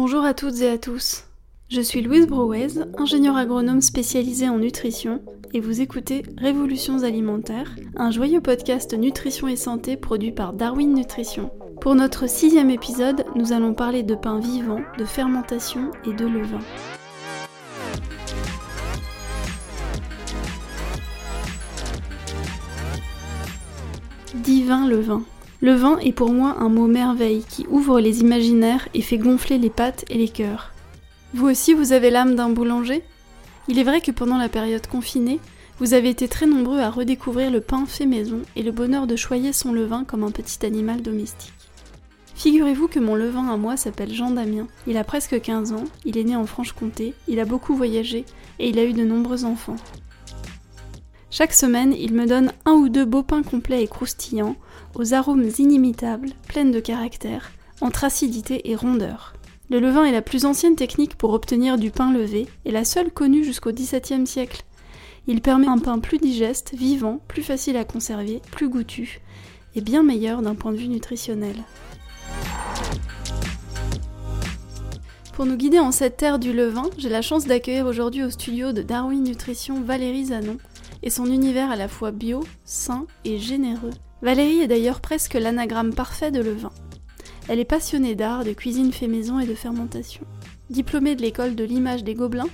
Bonjour à toutes et à tous. Je suis Louise Brouez, ingénieure agronome spécialisée en nutrition, et vous écoutez Révolutions alimentaires, un joyeux podcast nutrition et santé produit par Darwin Nutrition. Pour notre sixième épisode, nous allons parler de pain vivant, de fermentation et de levain. Divin levain. Le vin est pour moi un mot merveille qui ouvre les imaginaires et fait gonfler les pattes et les cœurs. Vous aussi, vous avez l'âme d'un boulanger? Il est vrai que pendant la période confinée, vous avez été très nombreux à redécouvrir le pain fait maison et le bonheur de choyer son levain comme un petit animal domestique. Figurez-vous que mon levain à moi s'appelle Jean Damien. Il a presque 15 ans, il est né en Franche-Comté, il a beaucoup voyagé et il a eu de nombreux enfants. Chaque semaine, il me donne un ou deux beaux pains complets et croustillants, aux arômes inimitables, pleines de caractère, entre acidité et rondeur. Le levain est la plus ancienne technique pour obtenir du pain levé et la seule connue jusqu'au XVIIe siècle. Il permet un pain plus digeste, vivant, plus facile à conserver, plus goûtu et bien meilleur d'un point de vue nutritionnel. Pour nous guider en cette terre du levain, j'ai la chance d'accueillir aujourd'hui au studio de Darwin Nutrition Valérie Zanon et son univers à la fois bio, sain et généreux. Valérie est d'ailleurs presque l'anagramme parfait de levain. Elle est passionnée d'art, de cuisine fait maison et de fermentation. Diplômée de l'école de l'image des Gobelins,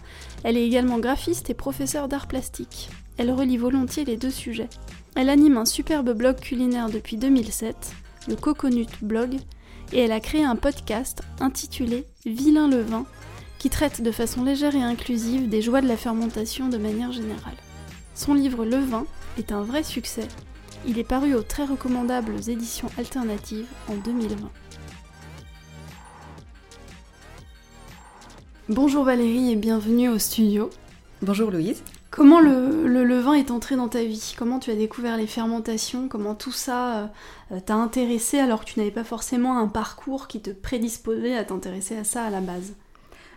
elle est également graphiste et professeure d'art plastique. Elle relie volontiers les deux sujets. Elle anime un superbe blog culinaire depuis 2007, le Coconut Blog, et elle a créé un podcast intitulé Vilain le vin, qui traite de façon légère et inclusive des joies de la fermentation de manière générale. Son livre Le vin est un vrai succès il est paru aux très recommandables éditions alternatives en 2020. Bonjour Valérie et bienvenue au studio. Bonjour Louise. Comment le, levain est entré dans ta vie? Comment tu as découvert les fermentations? Comment tout ça euh, t'a intéressé alors que tu n'avais pas forcément un parcours qui te prédisposait à t'intéresser à ça à la base?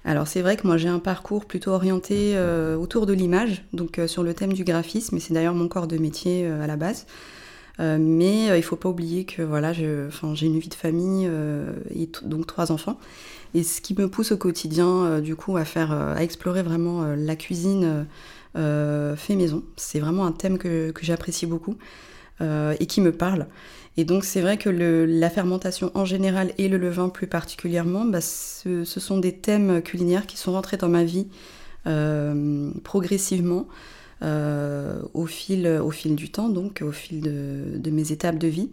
Alors c'est vrai que moi j'ai un parcours plutôt orienté euh, autour de l'image, donc euh, sur le thème du graphisme, et c'est d'ailleurs mon corps de métier à la base. Euh, mais euh, il faut pas oublier que voilà, j'ai une vie de famille euh, et donc trois enfants. Et ce qui me pousse au quotidien, du coup, à faire, à explorer vraiment la cuisine fait maison. C'est vraiment un thème que j'apprécie beaucoup et qui me parle. Et donc c'est vrai que la fermentation en général et le levain plus particulièrement, bah, ce, sont des thèmes culinaires qui sont rentrés dans ma vie progressivement. Euh, au, fil, au fil du temps, donc au fil de, mes étapes de vie.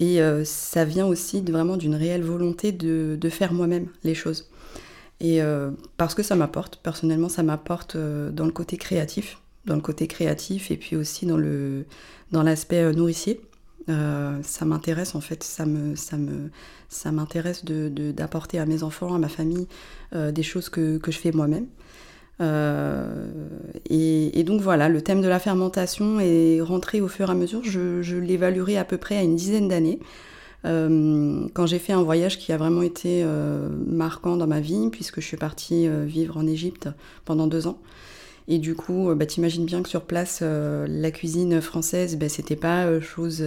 Et euh, ça vient aussi de, vraiment d'une réelle volonté de, faire moi-même les choses. Et euh, parce que ça m'apporte, personnellement, ça m'apporte dans le côté créatif, dans le côté créatif et puis aussi dans le dans l'aspect nourricier. ça m'intéresse en fait, ça me ça me ça m'intéresse de, d'apporter à mes enfants, à ma famille, des choses que, que je fais moi-même. Euh, et, donc voilà, le thème de la fermentation est rentré au fur et à mesure. Je, l'évaluerai à peu près à une dizaine d'années. Euh, quand j'ai fait un voyage qui a vraiment été euh, marquant dans ma vie, puisque je suis partie vivre en Égypte pendant deux ans. Et du coup, bah, t'imagines bien que sur place, la cuisine française, bah, c'était pas chose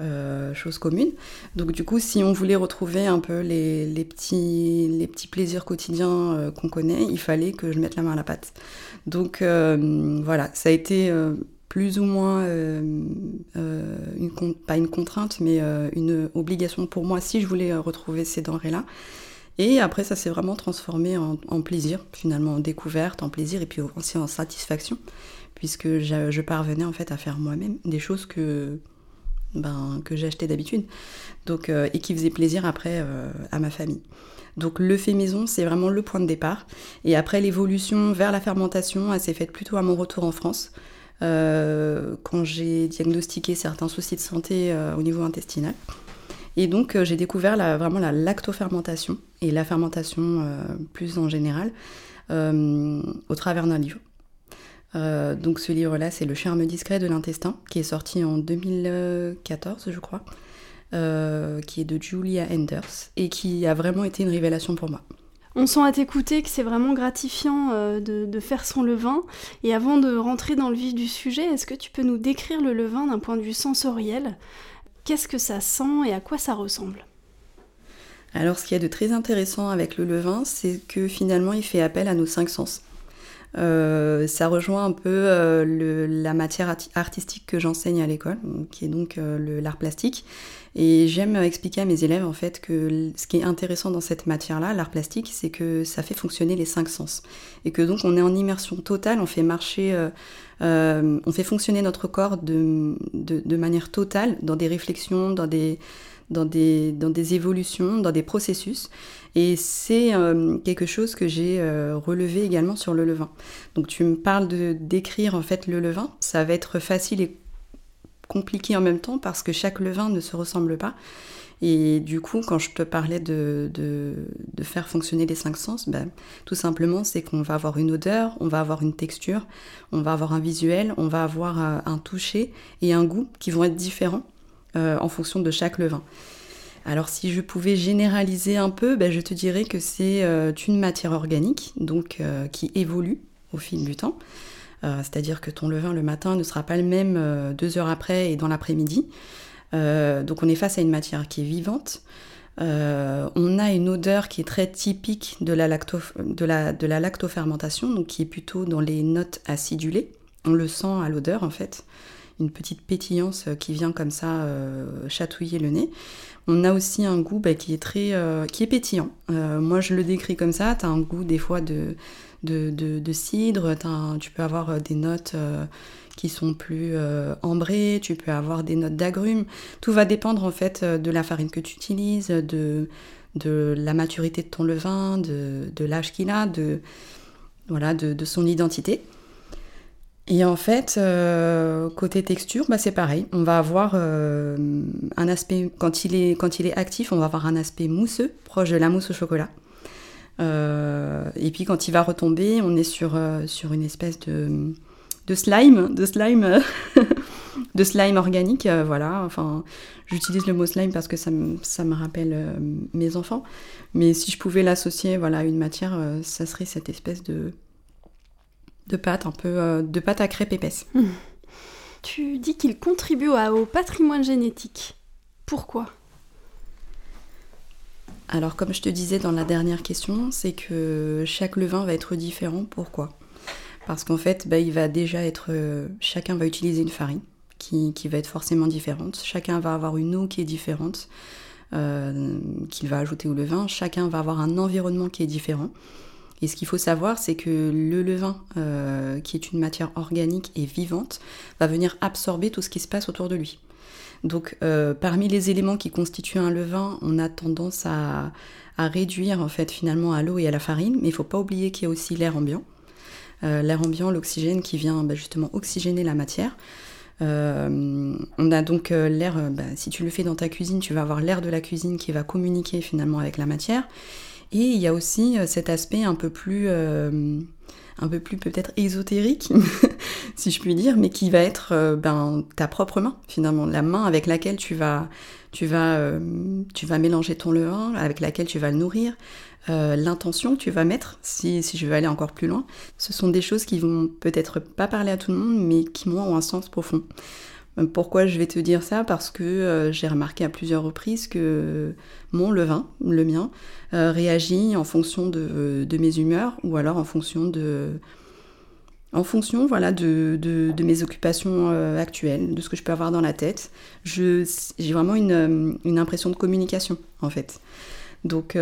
euh, chose commune. Donc du coup, si on voulait retrouver un peu les, petits, les petits plaisirs quotidiens euh, qu'on connaît, il fallait que je mette la main à la pâte. Donc euh, voilà, ça a été plus ou moins, une, pas une contrainte, mais une obligation pour moi si je voulais retrouver ces denrées-là. Et après, ça s'est vraiment transformé en, plaisir, finalement, en découverte, en plaisir et puis aussi en satisfaction, puisque je parvenais en fait à faire moi-même des choses que ben, que j'achetais d'habitude, donc euh, et qui faisait plaisir après euh, à ma famille. Donc le fait maison, c'est vraiment le point de départ. Et après l'évolution vers la fermentation, elle s'est faite plutôt à mon retour en France, euh, quand j'ai diagnostiqué certains soucis de santé au niveau intestinal. Et donc j'ai découvert vraiment la lactofermentation et la fermentation plus en général au travers d'un livre. Euh, donc ce livre-là, c'est Le charme discret de l'intestin, qui est sorti en 2014, je crois, euh, qui est de Julia Enders, et qui a vraiment été une révélation pour moi. On sent à t'écouter que c'est vraiment gratifiant euh, de, faire son levain. Et avant de rentrer dans le vif du sujet, est-ce que tu peux nous décrire le levain d'un point de vue sensoriel? Qu'est-ce que ça sent et à quoi ça ressemble Alors ce qui est de très intéressant avec le levain, c'est que finalement il fait appel à nos cinq sens. Euh, ça rejoint un peu euh, la matière artistique que j'enseigne à l'école, qui est donc euh, l'art plastique. Et j'aime expliquer à mes élèves en fait que ce qui est intéressant dans cette matière-là, l'art plastique, c'est que ça fait fonctionner les cinq sens. Et que donc on est en immersion totale, on fait marcher, on fait fonctionner notre corps de, de, manière totale dans des réflexions, dans des, dans des, dans des évolutions, dans des processus. Et c'est euh, quelque chose que j'ai euh, relevé également sur le levain. Donc tu me parles de d'écrire en fait le levain. Ça va être facile et compliqué en même temps parce que chaque levain ne se ressemble pas. Et du coup, quand je te parlais de, faire fonctionner les cinq sens, ben, tout simplement, c'est qu'on va avoir une odeur, on va avoir une texture, on va avoir un visuel, on va avoir euh, un toucher et un goût qui vont être différents euh, en fonction de chaque levain. Alors si je pouvais généraliser un peu, ben, je te dirais que c'est euh, une matière organique, donc qui évolue au fil du temps. C'est-à-dire que ton levain le matin ne sera pas le même deux heures après et dans l'après-midi. donc on est face à une matière qui est vivante. on a une odeur qui est très typique de la, lactofermentation, donc qui est plutôt dans les notes acidulées. On le sent à l'odeur en fait une petite pétillance qui vient comme ça euh, chatouiller le nez. On a aussi un goût bah, qui est très, euh, qui est pétillant. Euh, moi, je le décris comme ça. Tu as un goût des fois de, de, cidre. tu peux avoir des notes qui sont plus ambrées. Tu peux avoir des notes d'agrumes. Tout va dépendre en fait de la farine que tu utilises, de, la maturité de ton levain, de, l'âge qu'il a, de, son identité. Et en fait, euh, côté texture, bah c'est pareil. On va avoir euh, un aspect, quand il est actif, on va avoir un aspect mousseux, proche de la mousse au chocolat. Euh, et puis quand il va retomber, on est sur, sur une espèce de, de slime, de slime, de slime organique. voilà, enfin, j'utilise le mot slime parce que ça ça me rappelle mes enfants. Mais si je pouvais l'associer voilà, à une matière, ça serait cette espèce de de pâte, un peu euh, de pâte à crêpes épaisse. Tu dis qu'il contribue au patrimoine génétique. Pourquoi? Alors, comme je te disais dans la dernière question, c'est que chaque levain va être différent. Pourquoi? Parce qu'en fait, bah, il va déjà être. Euh, chacun va utiliser une farine qui, va être forcément différente. Chacun va avoir une eau qui est différente, euh, qu'il va ajouter au levain. Chacun va avoir un environnement qui est différent. Et ce qu'il faut savoir, c'est que le levain, euh, qui est une matière organique et vivante, va venir absorber tout ce qui se passe autour de lui. Donc, euh, parmi les éléments qui constituent un levain, on a tendance à, réduire en fait finalement à l'eau et à la farine, mais il ne faut pas oublier qu'il y a aussi l'air ambiant. Euh, l'air ambiant, l'oxygène qui vient bah, justement oxygéner la matière. on a donc l'air, bah, si tu le fais dans ta cuisine, tu vas avoir l'air de la cuisine qui va communiquer finalement avec la matière. Et il y a aussi euh, cet aspect un peu plus, euh, un peu plus peut-être ésotérique, si je puis dire, mais qui va être euh, ben, ta propre main, finalement, la main avec laquelle tu vas, tu vas, tu vas mélanger ton levain, avec laquelle tu vas le nourrir, l'intention que tu vas mettre, si, si, je veux aller encore plus loin. Ce sont des choses qui vont peut-être pas parler à tout le monde, mais qui, moi, ont un sens profond. Pourquoi je vais te dire ça? Parce que euh, j'ai remarqué à plusieurs reprises que mon levain, le mien, euh, réagit en fonction de, mes humeurs ou alors en fonction de, en fonction voilà, de, mes occupations euh, actuelles, de ce que je peux avoir dans la tête. J'ai vraiment une, une, impression de communication en fait. Donc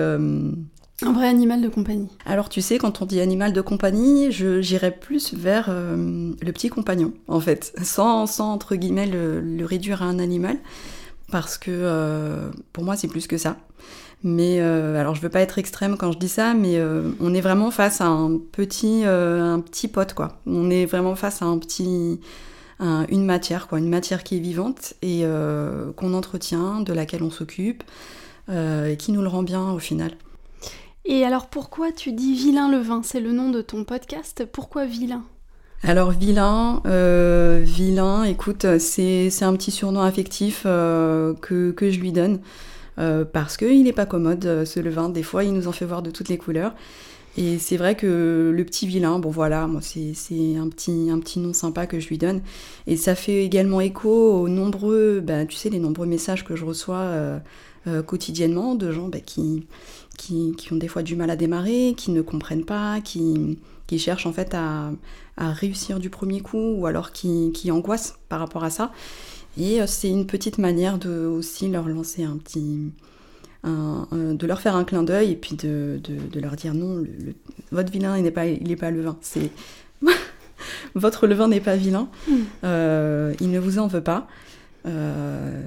un vrai animal de compagnie. Alors tu sais, quand on dit animal de compagnie, j'irais plus vers euh, le petit compagnon, en fait, sans, sans entre guillemets le, réduire à un animal, parce que euh, pour moi c'est plus que ça. Mais euh, alors je veux pas être extrême quand je dis ça, mais on est vraiment face à un petit, un petit pote, quoi. On est vraiment face à un petit, une matière, quoi, une matière qui est vivante et qu'on entretient, de laquelle on s'occupe, et qui nous le rend bien au final. Et alors pourquoi tu dis Vilain le vin? C'est le nom de ton podcast. Pourquoi Vilain? Alors vilain, euh, vilain, écoute, c'est un petit surnom affectif euh, que, je lui donne euh, parce qu'il n'est pas commode ce levain. Des fois, il nous en fait voir de toutes les couleurs. Et c'est vrai que le petit vilain, bon voilà, moi c'est un petit, un petit nom sympa que je lui donne. Et ça fait également écho aux nombreux, bah, tu sais, les nombreux messages que je reçois quotidiennement, de gens bah, qui, qui, ont des fois du mal à démarrer, qui ne comprennent pas, qui, qui cherchent en fait à, à, réussir du premier coup ou alors qui, qui angoissent par rapport à ça. Et c'est une petite manière de aussi leur lancer un petit, de leur faire un clin d'œil et puis de, de, leur dire non, le, votre vilain il n'est pas, il est pas levain, c'est votre levain n'est pas vilain, mm. euh, il ne vous en veut pas. Euh,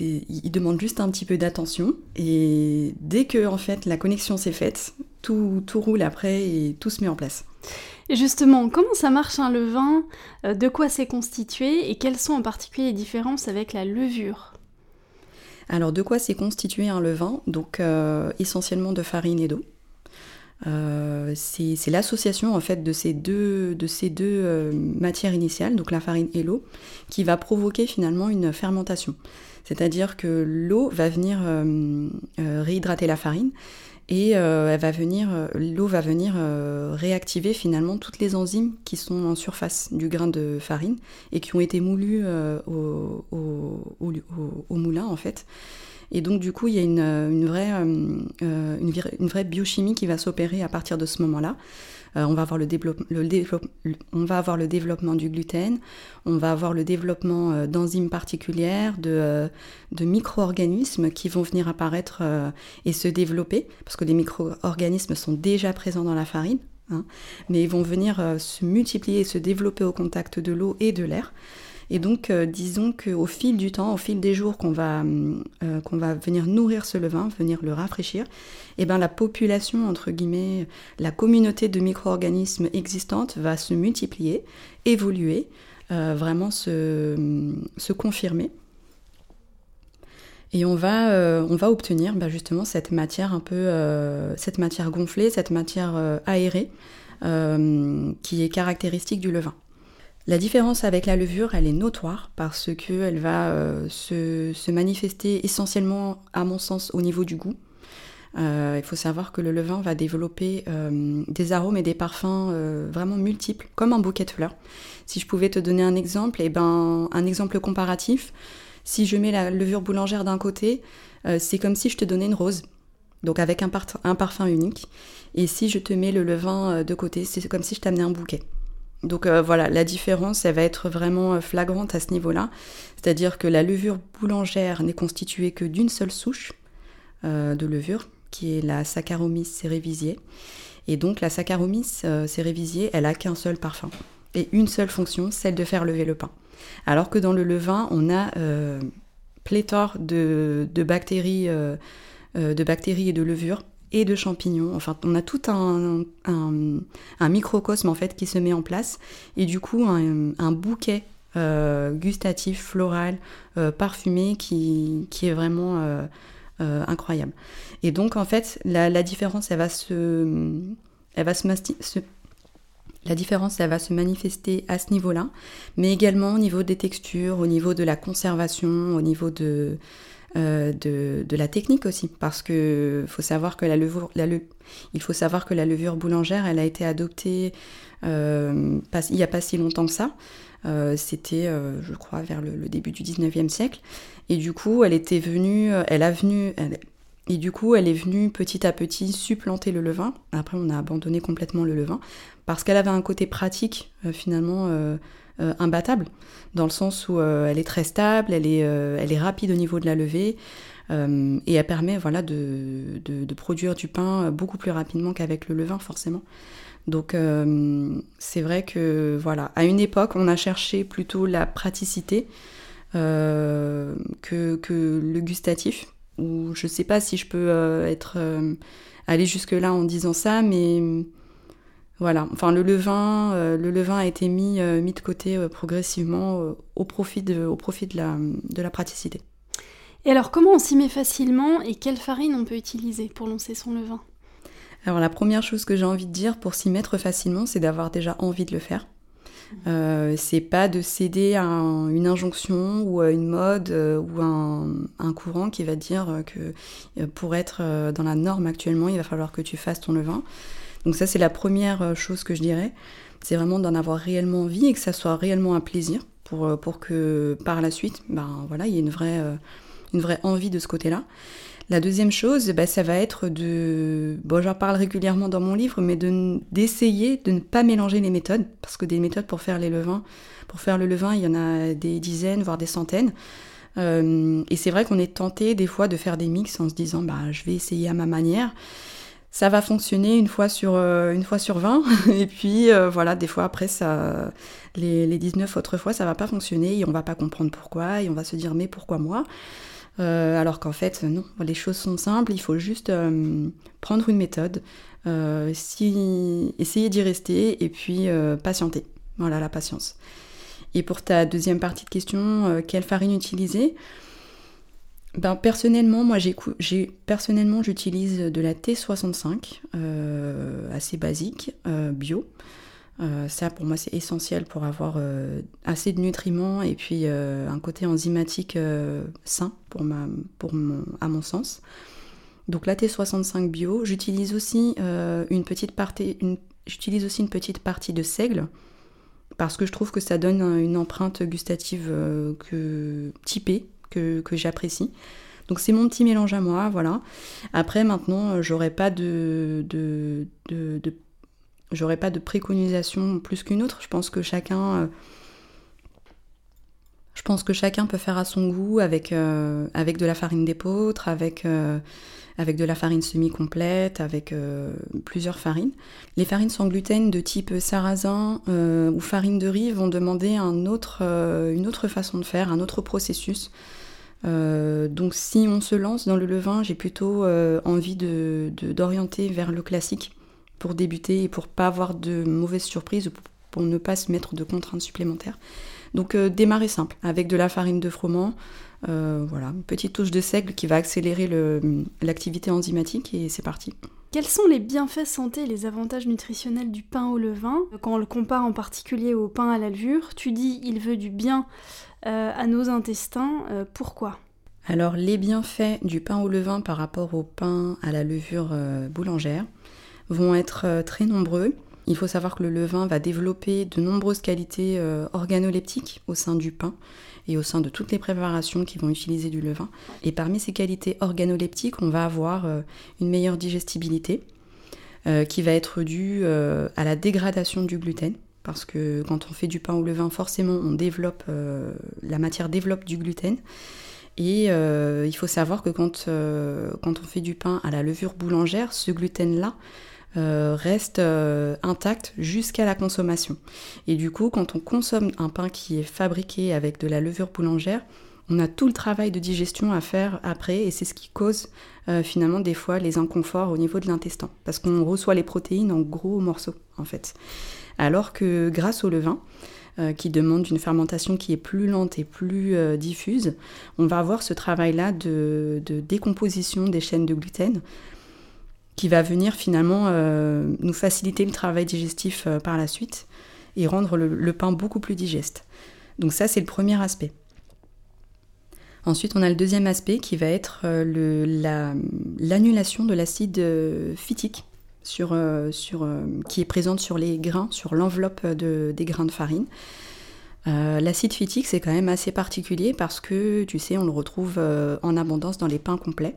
il demande juste un petit peu d'attention et dès que en fait la connexion s'est faite, tout, tout, roule après et tout se met en place. Justement, comment ça marche un levain euh, De quoi c'est constitué Et quelles sont en particulier les différences avec la levure? Alors de quoi c'est constitué un levain Donc euh, essentiellement de farine et d'eau. Euh, c'est l'association en fait de ces deux, matières initiales, donc la farine et l'eau, qui va provoquer finalement une fermentation. C'est-à-dire que l'eau va venir réhydrater la farine et euh, elle va venir, euh, l'eau va venir euh, réactiver finalement toutes les enzymes qui sont en surface du grain de farine et qui ont été moulues au, moulin en fait. Et donc du coup, il y a une, vraie, une vraie biochimie qui va s'opérer à partir de ce moment-là. Euh, on, va avoir le développement du gluten, on va avoir le développement euh, d'enzymes particulières, de, euh, de micro-organismes qui vont venir apparaître et se développer, parce que les micro-organismes sont déjà présents dans la farine, hein, mais ils vont venir se multiplier et se développer au contact de l'eau et de l'air. Et donc, euh, disons qu'au fil du temps, au fil des jours qu'on va, euh, va venir nourrir ce levain, venir le rafraîchir, et eh ben la population, entre guillemets, la communauté de micro-organismes existantes va se multiplier, évoluer, euh, vraiment se, se, confirmer. Et on va, on va obtenir bah, justement cette matière un peu, cette matière gonflée, cette matière aérée, qui est caractéristique du levain. La différence avec la levure, elle est notoire parce qu'elle va euh, se, manifester essentiellement, à mon sens, au niveau du goût. Euh, il faut savoir que le levain va développer euh, des arômes et des parfums vraiment multiples, comme un bouquet de fleurs. Si je pouvais te donner un exemple, eh ben, un exemple comparatif, si je mets la levure boulangère d'un côté, c'est comme si je te donnais une rose, donc avec un, parfum unique. Et si je te mets le levain de côté, c'est comme si je t'amenais un bouquet. Donc euh, voilà, la différence, elle va être vraiment euh, flagrante à ce niveau-là. C'est-à-dire que la levure boulangère n'est constituée que d'une seule souche euh, de levure, qui est la Saccharomyces cerevisiae. Et donc la Saccharomyces cerevisiae, elle a qu'un seul parfum et une seule fonction, celle de faire lever le pain. Alors que dans le levain, on a pléthore de bactéries et de levures et de champignons. Enfin, on a tout un, un, microcosme en fait qui se met en place et du coup un, bouquet euh, gustatif, floral, euh, parfumé qui, qui, est vraiment euh, incroyable. Et donc en fait la, différence elle va se, elle va se, se la différence, elle va se manifester à ce niveau-là, mais également au niveau des textures, au niveau de la conservation, au niveau de, euh, de, la technique aussi, parce que faut savoir que la levure, il faut savoir que la levure boulangère, elle a été adoptée euh, il n'y a pas si longtemps que ça. Euh, c'était, je crois, vers le, début du 19e siècle. Et du coup, elle était venue, elle a venu, et du coup, elle est venue petit à petit supplanter le levain. Après, on a abandonné complètement le levain parce qu'elle avait un côté pratique, finalement euh, imbattable, dans le sens où euh, elle est très stable, elle est, euh, elle est rapide au niveau de la levée, et elle permet voilà, de, de, produire du pain beaucoup plus rapidement qu'avec le levain, forcément. Donc c'est vrai que voilà, à une époque, on a cherché plutôt la praticité que, que, le gustatif. Ou je sais pas si je peux être aller jusque là en disant ça, mais voilà, enfin le levain, euh, le levain a été mis, euh, mis de côté euh, progressivement au profit, de, au profit de, la, de la praticité. Et alors comment on s'y met facilement et quelle farine on peut utiliser pour lancer son levain? Alors la première chose que j'ai envie de dire pour s'y mettre facilement, c'est d'avoir déjà envie de le faire. c'est pas de céder à une injonction ou à une mode ou un, un, courant qui va dire que pour être dans la norme actuellement, il va falloir que tu fasses ton levain. Donc ça, c'est la première euh, chose que je dirais. C'est vraiment d'en avoir réellement envie et que ça soit réellement un plaisir pour, euh, pour que par la suite, ben voilà, il y ait une vraie, euh, une vraie envie de ce côté-là. La deuxième chose, bah, ça va être de... Bon, j'en parle régulièrement dans mon livre, mais d'essayer de, ne pas mélanger les méthodes, parce que des méthodes pour faire les levains, pour faire le levain, il y en a des dizaines, voire des centaines. Euh, et c'est vrai qu'on est tenté des fois de faire des mix en se disant, bah, je vais essayer à ma manière. Ça va fonctionner une fois sur, euh, une fois sur 20, et puis euh, voilà, des fois après, ça, les, les 19 autres fois, ça va pas fonctionner, et on va pas comprendre pourquoi, et on va se dire, mais pourquoi moi? Euh, alors qu'en fait, non, les choses sont simples, il faut juste euh, prendre une méthode, euh, essayer d'y rester et puis patienter. Voilà la patience. Et pour ta deuxième partie de question, quelle farine utiliser? Ben, personnellement, moi j'ai personnellement j'utilise de la T65, assez basique, bio. Euh, ça, pour moi, c'est essentiel pour avoir euh, assez de nutriments et puis euh, un côté enzymatique sain, à mon sens. Donc la T65 bio, j'utilise aussi, une petite partie, aussi une petite partie de seigle parce que je trouve que ça donne une empreinte gustative que, typée que, j'apprécie. Donc c'est mon petit mélange à moi, voilà. Après maintenant, j'aurais pas de, de, de, de J'aurais pas de préconisation plus qu'une autre. Je pense que chacun. Euh, je pense que chacun peut faire à son goût avec, euh, de la farine d'épeautre, avec, euh, avec de la farine semi-complète, avec plusieurs farines. Les farines sans gluten de type sarrasin ou farine de riz vont demander une autre façon de faire, un autre processus. donc si on se lance dans le levain, j'ai plutôt envie de, d'orienter vers le classique pour débuter et pour pas avoir de mauvaises surprises, pour, ne pas se mettre de contraintes supplémentaires. Donc euh, démarrer simple, avec de la farine de froment, euh, voilà, une petite touche de seigle qui va accélérer l'activité enzymatique et c'est parti. Quels sont les bienfaits santé et les avantages nutritionnels du pain au levain? Quand on le compare en particulier au pain à la levure, tu dis il veut du bien euh, à nos intestins, pourquoi? Alors les bienfaits du pain au levain par rapport au pain à la levure boulangère, vont être euh, très nombreux. Il faut savoir que le levain va développer de nombreuses qualités euh, organoleptiques au sein du pain et au sein de toutes les préparations qui vont utiliser du levain. Et parmi ces qualités organoleptiques, on va avoir euh, une meilleure digestibilité qui va être due à la dégradation du gluten. Parce que quand on fait du pain au levain, forcément, on développe, la matière développe du gluten. Et il faut savoir que quand, quand on fait du pain à la levure boulangère, ce gluten-là euh, reste euh, intact jusqu'à la consommation. Et du coup, quand on consomme un pain qui est fabriqué avec de la levure boulangère, on a tout le travail de digestion à faire après et c'est ce qui cause euh, finalement des fois les inconforts au niveau de l'intestin parce qu'on reçoit les protéines en gros morceaux en fait. Alors que grâce au levain, qui demande une fermentation qui est plus lente et plus diffuse, on va avoir ce travail-là de, décomposition des chaînes de gluten qui va venir finalement euh, nous faciliter le travail digestif euh, par la suite et rendre le, pain beaucoup plus digeste. Donc ça, c'est le premier aspect. Ensuite, on a le deuxième aspect qui va être euh, l'annulation de l'acide phytique qui est présente sur les grains, sur l'enveloppe de, des grains de farine. l'acide phytique, c'est quand même assez particulier parce que, tu sais, on le retrouve en abondance dans les pains complets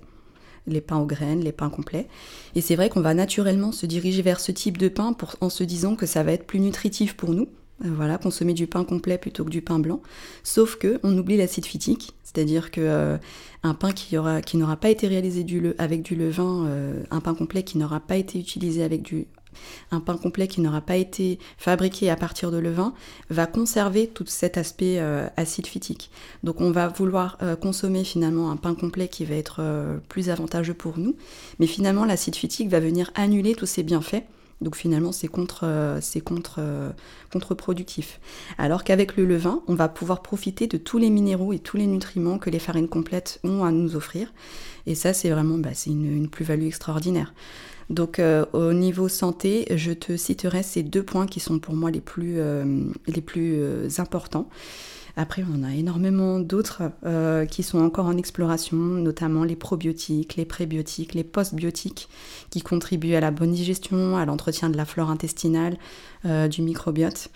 les pains aux graines, les pains complets. Et c'est vrai qu'on va naturellement se diriger vers ce type de pain pour, en se disant que ça va être plus nutritif pour nous. Euh, voilà, consommer du pain complet plutôt que du pain blanc. Sauf que on oublie l'acide phytique, c'est-à-dire que euh, un pain qui aura, qui n'aura pas été réalisé avec du levain, euh, un pain complet qui n'aura pas été utilisé avec du un pain complet qui n'aura pas été fabriqué à partir de levain va conserver tout cet aspect euh, acide phytique. Donc on va vouloir euh, consommer finalement un pain complet qui va être euh, plus avantageux pour nous, mais finalement l'acide phytique va venir annuler tous ces bienfaits. Donc finalement, c'est contre, c'est contre, contre-productif. Alors qu'avec le levain, on va pouvoir profiter de tous les minéraux et tous les nutriments que les farines complètes ont à nous offrir. Et ça, c'est vraiment bah, c'est une plus-value extraordinaire. Donc euh, au niveau santé, je te citerai ces deux points qui sont pour moi les plus, euh, euh, importants. Après, on a énormément d'autres qui sont encore en exploration, notamment les probiotiques, les prébiotiques, les postbiotiques, qui contribuent à la bonne digestion, à l'entretien de la flore intestinale, du microbiote.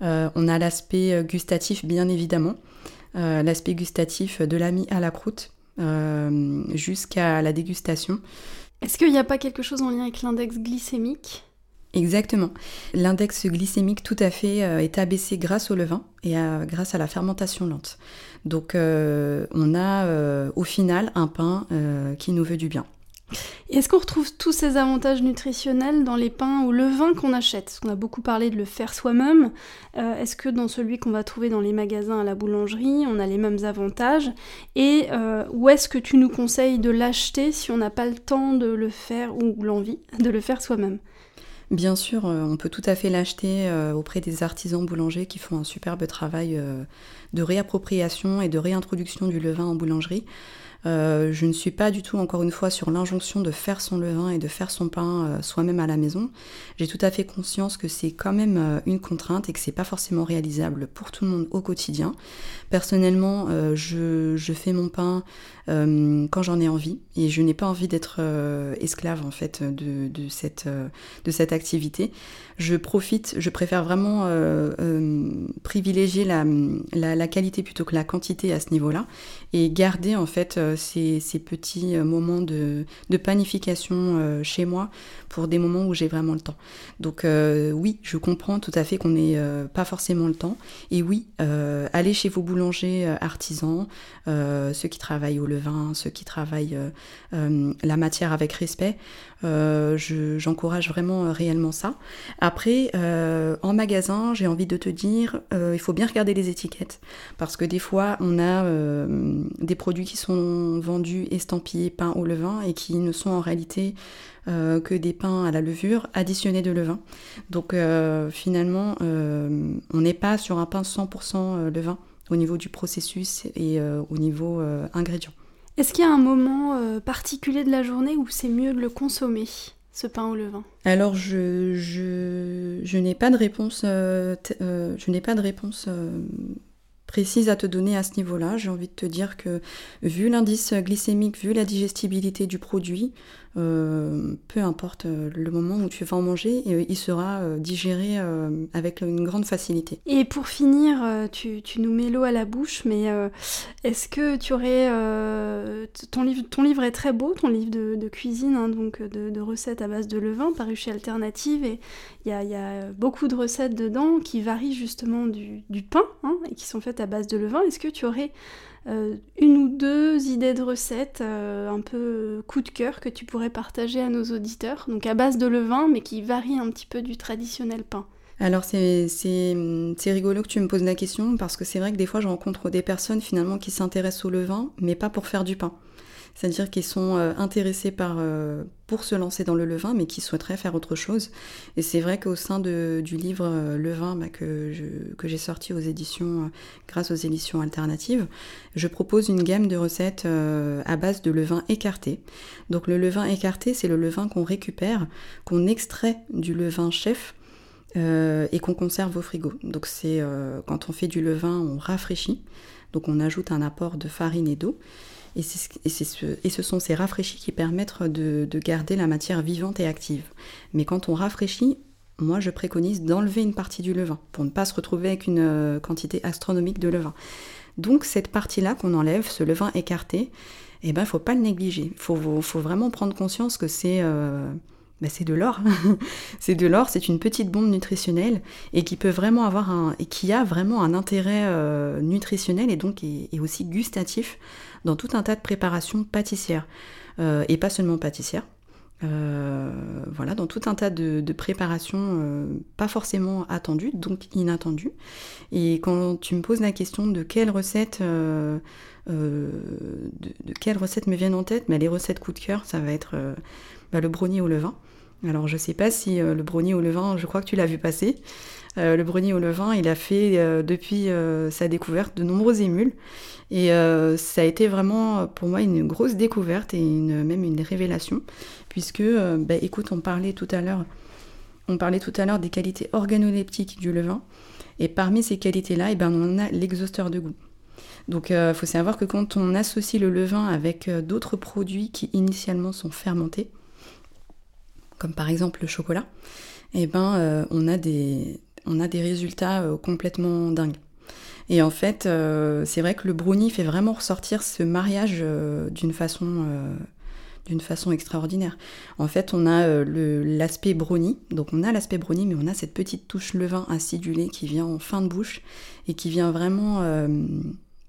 on a l'aspect gustatif, bien évidemment. l'aspect gustatif de l'ami à la croûte, jusqu'à la dégustation. Est-ce qu'il n'y a pas quelque chose en lien avec l'index glycémique? Exactement. L'index glycémique tout à fait est abaissé grâce au levain et grâce à la fermentation lente. Donc on a au final un pain qui nous veut du bien. Est-ce qu'on retrouve tous ces avantages nutritionnels dans les pains au levain qu'on achète? Parce qu'on a beaucoup parlé de le faire soi-même. Euh, est-ce que dans celui qu'on va trouver dans les magasins à la boulangerie, on a les mêmes avantages? Et euh, où est-ce que tu nous conseilles de l'acheter si on n'a pas le temps de le faire ou l'envie de le faire soi-même? Bien sûr, euh, on peut tout à fait l'acheter auprès des artisans boulangers qui font un superbe travail de réappropriation et de réintroduction du levain en boulangerie. Euh, je ne suis pas du tout, encore une fois, sur l'injonction de faire son levain et de faire son pain euh, soi-même à la maison. J'ai tout à fait conscience que c'est quand même euh, une contrainte et que c'est pas forcément réalisable pour tout le monde au quotidien. Personnellement, je, fais mon pain quand j'en ai envie et je n'ai pas envie d'être esclave en fait de, cette, activité. Je profite, je préfère vraiment privilégier la, la, qualité plutôt que la quantité à ce niveau-là et garder en fait ces, petits euh, moments de, panification euh, chez moi pour des moments où j'ai vraiment le temps. Donc euh, oui, je comprends tout à fait qu'on n'ait pas forcément le temps. Et oui, allez chez vos boulangers artisans, ceux qui travaillent au levain, ceux qui travaillent la matière avec respect. J'encourage vraiment réellement ça. Après, en magasin, j'ai envie de te dire, il faut bien regarder les étiquettes. Parce que des fois, on a des produits qui sont vendus estampillés pain au levain et qui ne sont en réalité euh, que des pains à la levure additionnés de levain. Donc euh, finalement, euh, on n'est pas sur un pain 100% levain au niveau du processus et au niveau ingrédients. Est-ce qu'il y a un moment particulier de la journée où c'est mieux de le consommer ce pain au levain? Alors je, je, je n'ai pas de réponse, je n'ai pas de réponse précise à te donner à ce niveau-là. J'ai envie de te dire que vu l'indice glycémique, vu la digestibilité du produit, euh, peu importe euh, le moment où tu vas en manger, euh, il sera digéré avec une grande facilité. Et pour finir, tu, nous mets l'eau à la bouche, mais est-ce que tu aurais... ton, livre, ton livre est très beau, ton livre de, cuisine, hein, donc de, recettes à base de levain, paru chez Alternative, et il y a, beaucoup de recettes dedans qui varient justement du, pain, hein, et qui sont faites à base de levain. Est-ce que tu aurais une ou deux idées de recettes euh, un peu coup de cœur que tu pourrais partager à nos auditeurs, donc à base de levain mais qui varient un petit peu du traditionnel pain. Alors c'est rigolo que tu me poses la question parce que c'est vrai que des fois je rencontre des personnes finalement qui s'intéressent au levain mais pas pour faire du pain c'est-à-dire qu'ils sont euh, intéressés par, euh, pour se lancer dans le levain, mais qui souhaiteraient faire autre chose. Et c'est vrai qu'au sein de, du livre euh, Levain bah, que, j'ai sorti aux éditions, grâce aux éditions alternatives, je propose une gamme de recettes à base de levain écarté. Donc le levain écarté, c'est le levain qu'on récupère, qu'on extrait du levain chef et qu'on conserve au frigo. Donc c'est quand on fait du levain, on rafraîchit. Donc on ajoute un apport de farine et d'eau. Et, ce, sont ces rafraîchis qui permettent de, garder la matière vivante et active. Mais quand on rafraîchit, moi je préconise d'enlever une partie du levain pour ne pas se retrouver avec une euh, quantité astronomique de levain. Donc cette partie-là qu'on enlève, ce levain écarté, eh ben, faut pas le négliger. Il faut, vraiment prendre conscience que c'est... Euh, bah, c'est de l'or. c'est de l'or, c'est une petite bombe nutritionnelle et qui peut vraiment avoir un et qui a vraiment un intérêt euh, nutritionnel et donc et, aussi gustatif dans tout un tas de préparations pâtissières euh, et pas seulement pâtissières. Euh, voilà, dans tout un tas de, préparations pas forcément attendues, donc inattendues. Et quand tu me poses la question de quelles recettes, de, quelles recettes me viennent en tête, mais les recettes coup de cœur, ça va être bah, le brownie au levain. Alors je sais pas si euh, le brownie au levain, je crois que tu l'as vu passer. Euh, le brownie au levain, il a fait euh, depuis sa découverte de nombreux émules. Et ça a été vraiment pour moi une grosse découverte et même une révélation. Puisque, bah, écoute, on parlait tout à l'heure. On parlait tout à l'heure des qualités organoleptiques du levain. Et parmi ces qualités-là, eh ben, on a l'exhausteur de goût. Donc il faut savoir que quand on associe le levain avec d'autres produits qui initialement sont fermentés, comme par exemple le chocolat, eh ben, euh, on, a des, résultats euh, complètement dingues. Et en fait, euh, c'est vrai que le brownie fait vraiment ressortir ce mariage d'une façon, d'une façon extraordinaire. En fait, on a l'aspect brownie, donc on a l'aspect brownie, mais on a cette petite touche levain acidulé qui vient en fin de bouche et qui vient vraiment.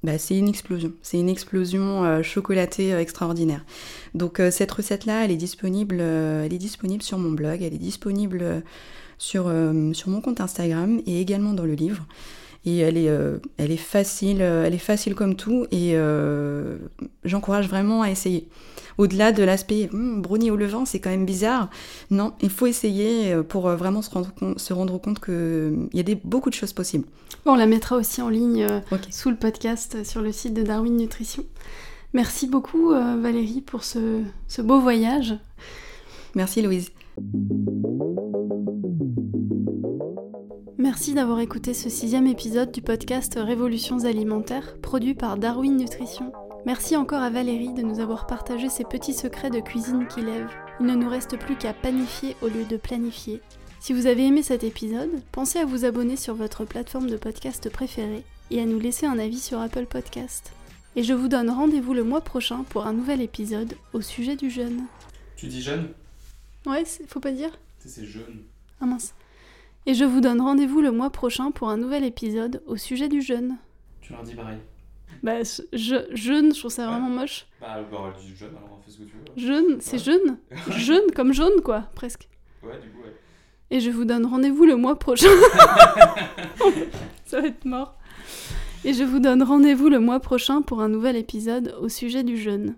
Bah, c'est une explosion, c'est une explosion euh, chocolatée euh, extraordinaire. Donc euh, cette recette-là, elle est disponible, elle est disponible sur mon blog, elle est disponible sur mon compte Instagram et également dans le livre. Et elle est, euh, elle est facile, euh, elle est facile comme tout et euh, j'encourage vraiment à essayer. Au-delà de l'aspect Hum, brownie au levain, c'est quand même bizarre. Non, il faut essayer pour vraiment se rendre compte, se rendre compte qu'il y a des, beaucoup de choses possibles. Bon, on la mettra aussi en ligne sous le podcast sur le site de Darwin Nutrition. Merci beaucoup Valérie pour ce, ce beau voyage. Merci Louise. Merci d'avoir écouté ce sixième épisode du podcast Révolutions alimentaires produit par Darwin Nutrition. Merci encore à Valérie de nous avoir partagé ses petits secrets de cuisine qui lèvent. Il ne nous reste plus qu'à panifier au lieu de planifier. Si vous avez aimé cet épisode, pensez à vous abonner sur votre plateforme de podcast préférée et à nous laisser un avis sur Apple Podcast. Et je vous donne rendez-vous le mois prochain pour un nouvel épisode au sujet du jeûne. Tu dis jeune Ouais, faut pas dire c'est jeune. Ah mince. Et je vous donne rendez-vous le mois prochain pour un nouvel épisode au sujet du jeûne. Tu leur dis pareil. Bah, je, jeûne, je trouve ça Ouais. vraiment moche. Bah, bah dit jeune, alors fais ce que tu veux. Jeûne, c'est Ouais. jeune. Jeûne, comme jaune, quoi, presque. Ouais, du coup, ouais. Et je vous donne rendez-vous le mois prochain. ça va être mort. Et je vous donne rendez-vous le mois prochain pour un nouvel épisode au sujet du jeûne.